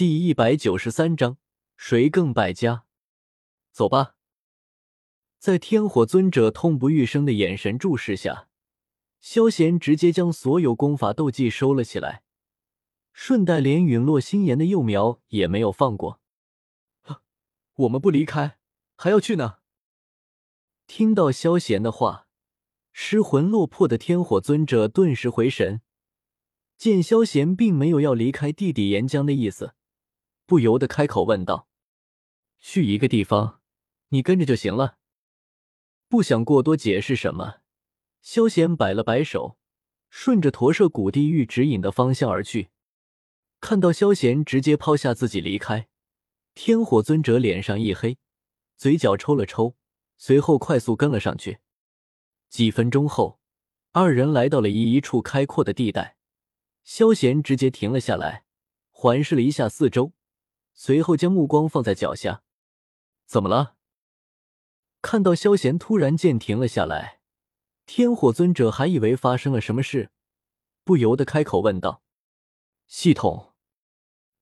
第一百九十三章，谁更败家？走吧。在天火尊者痛不欲生的眼神注视下，萧贤直接将所有功法斗技收了起来，顺带连陨落心炎的幼苗也没有放过。我们不离开，还要去呢。听到萧贤的话，失魂落魄的天火尊者顿时回神，见萧贤并没有要离开弟弟岩浆的意思。不由得开口问道：“去一个地方，你跟着就行了。”不想过多解释什么，萧贤摆了摆手，顺着驼舍古地狱指引的方向而去。看到萧贤直接抛下自己离开，天火尊者脸上一黑，嘴角抽了抽，随后快速跟了上去。几分钟后，二人来到了一一处开阔的地带，萧贤直接停了下来，环视了一下四周。随后将目光放在脚下，怎么了？看到萧贤突然间停了下来，天火尊者还以为发生了什么事，不由得开口问道：“系统，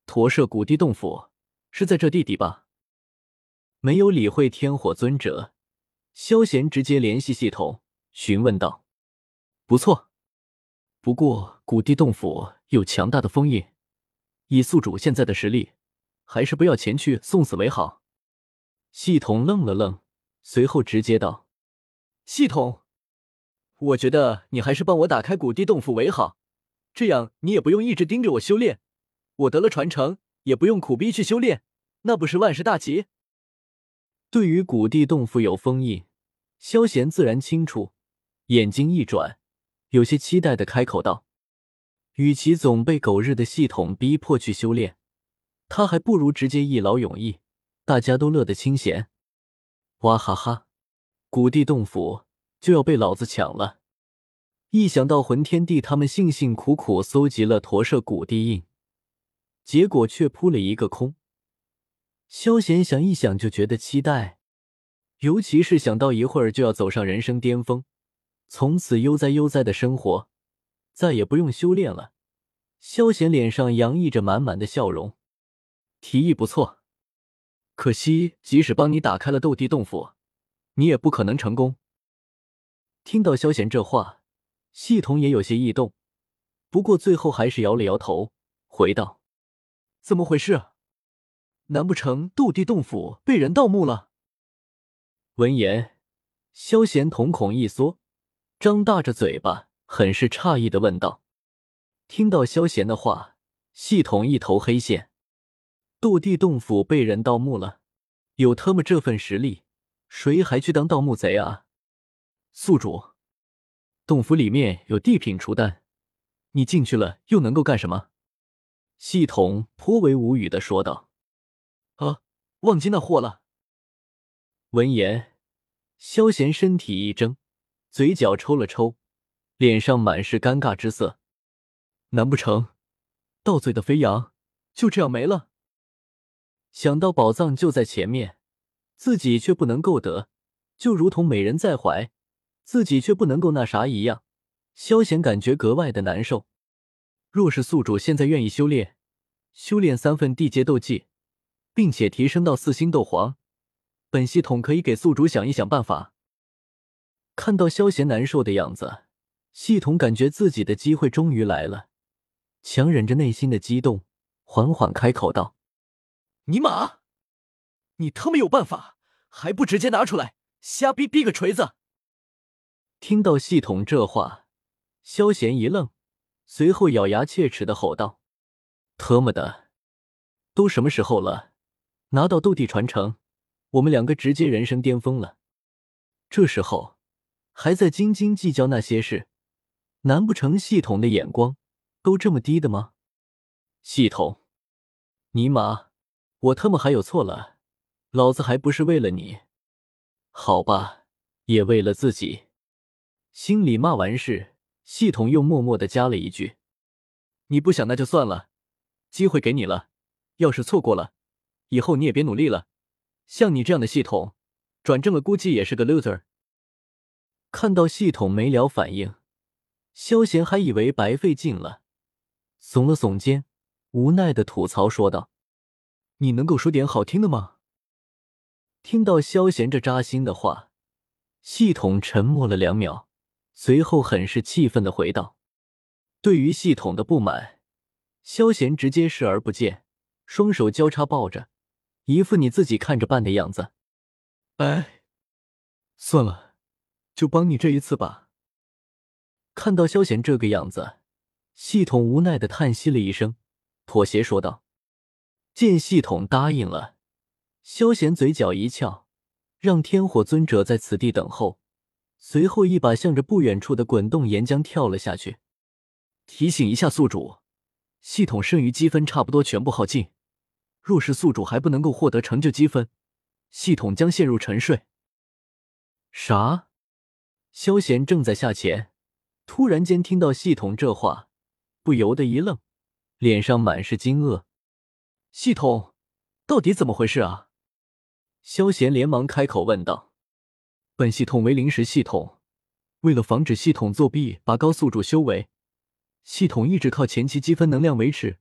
驼舍古地洞府是在这地底吧？”没有理会天火尊者，萧贤直接联系系统询问道：“不错，不过古地洞府有强大的封印，以宿主现在的实力。”还是不要前去送死为好。系统愣了愣，随后直接道：“系统，我觉得你还是帮我打开古地洞府为好，这样你也不用一直盯着我修炼，我得了传承也不用苦逼去修炼，那不是万事大吉？”对于古地洞府有封印，萧贤自然清楚，眼睛一转，有些期待的开口道：“与其总被狗日的系统逼迫去修炼。”他还不如直接一劳永逸，大家都乐得清闲。哇哈哈！古地洞府就要被老子抢了！一想到魂天帝他们辛辛苦苦搜集了驼舍古地印，结果却扑了一个空，萧贤想一想就觉得期待，尤其是想到一会儿就要走上人生巅峰，从此悠哉悠哉的生活，再也不用修炼了。萧贤脸上洋溢着满满的笑容。提议不错，可惜即使帮你打开了斗帝洞府，你也不可能成功。听到萧贤这话，系统也有些异动，不过最后还是摇了摇头，回道：“怎么回事？难不成斗帝洞府被人盗墓了？”闻言，萧贤瞳孔一缩，张大着嘴巴，很是诧异的问道：“听到萧贤的话，系统一头黑线。”斗帝洞府被人盗墓了，有他们这份实力，谁还去当盗墓贼啊？宿主，洞府里面有地品除丹，你进去了又能够干什么？系统颇为无语的说道。啊，忘记那货了。闻言，萧贤身体一怔，嘴角抽了抽，脸上满是尴尬之色。难不成，盗贼的飞扬就这样没了？想到宝藏就在前面，自己却不能够得，就如同美人在怀，自己却不能够那啥一样，萧贤感觉格外的难受。若是宿主现在愿意修炼，修炼三份地阶斗技，并且提升到四星斗皇，本系统可以给宿主想一想办法。看到萧贤难受的样子，系统感觉自己的机会终于来了，强忍着内心的激动，缓缓开口道。尼玛！你他妈有办法，还不直接拿出来，瞎逼逼个锤子！听到系统这话，萧贤一愣，随后咬牙切齿的吼道：“特么的，都什么时候了？拿到斗帝传承，我们两个直接人生巅峰了。这时候还在斤斤计较那些事，难不成系统的眼光都这么低的吗？系统，尼玛！”我他妈还有错了？老子还不是为了你？好吧，也为了自己。心里骂完事，系统又默默的加了一句：“你不想那就算了，机会给你了，要是错过了，以后你也别努力了。像你这样的系统，转正了估计也是个 loser。”看到系统没了反应，萧贤还以为白费劲了，耸了耸肩，无奈的吐槽说道。你能够说点好听的吗？听到萧贤这扎心的话，系统沉默了两秒，随后很是气愤的回道：“对于系统的不满，萧贤直接视而不见，双手交叉抱着，一副你自己看着办的样子。哎，算了，就帮你这一次吧。”看到萧贤这个样子，系统无奈的叹息了一声，妥协说道。见系统答应了，萧贤嘴角一翘，让天火尊者在此地等候。随后一把向着不远处的滚动岩浆跳了下去。提醒一下宿主，系统剩余积分差不多全部耗尽，若是宿主还不能够获得成就积分，系统将陷入沉睡。啥？萧贤正在下潜，突然间听到系统这话，不由得一愣，脸上满是惊愕。系统，到底怎么回事啊？萧贤连忙开口问道：“本系统为临时系统，为了防止系统作弊拔高宿主修为，系统一直靠前期积分能量维持。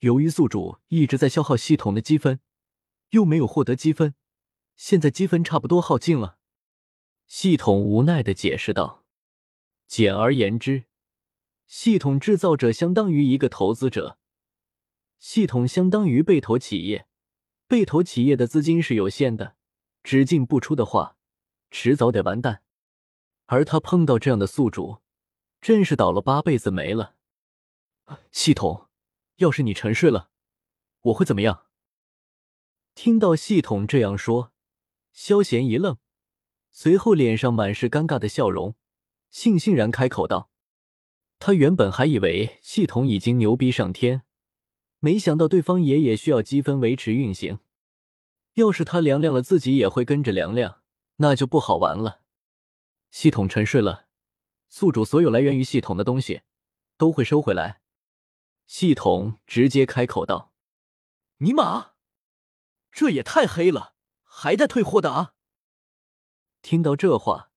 由于宿主一直在消耗系统的积分，又没有获得积分，现在积分差不多耗尽了。”系统无奈的解释道：“简而言之，系统制造者相当于一个投资者。”系统相当于被投企业，被投企业的资金是有限的，只进不出的话，迟早得完蛋。而他碰到这样的宿主，真是倒了八辈子霉了。系统，要是你沉睡了，我会怎么样？听到系统这样说，萧贤一愣，随后脸上满是尴尬的笑容，悻悻然开口道：“他原本还以为系统已经牛逼上天。”没想到对方也也需要积分维持运行，要是他凉凉了，自己也会跟着凉凉，那就不好玩了。系统沉睡了，宿主所有来源于系统的东西都会收回来。系统直接开口道：“尼玛，这也太黑了，还带退货的啊！”听到这话，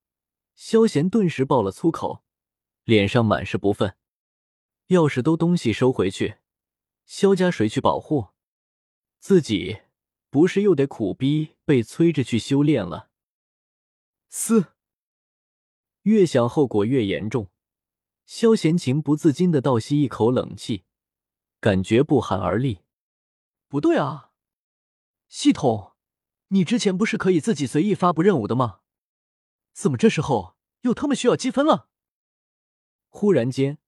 萧贤顿时爆了粗口，脸上满是不忿。要是都东西收回去。萧家谁去保护自己？不是又得苦逼被催着去修炼了？嘶！越想后果越严重，萧贤情不自禁的倒吸一口冷气，感觉不寒而栗。不对啊，系统，你之前不是可以自己随意发布任务的吗？怎么这时候又他妈需要积分了？忽然间，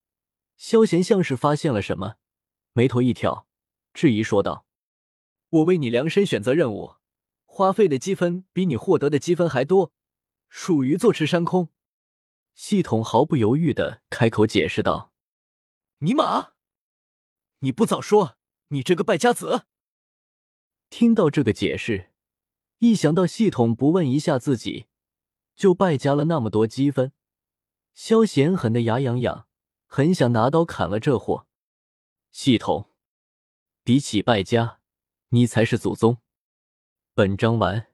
萧贤像是发现了什么。眉头一挑，质疑说道：“我为你量身选择任务，花费的积分比你获得的积分还多，属于坐吃山空。”系统毫不犹豫的开口解释道：“尼玛，你不早说，你这个败家子！”听到这个解释，一想到系统不问一下自己就败家了那么多积分，萧贤狠的牙痒痒，很想拿刀砍了这货。系统，比起败家，你才是祖宗。本章完。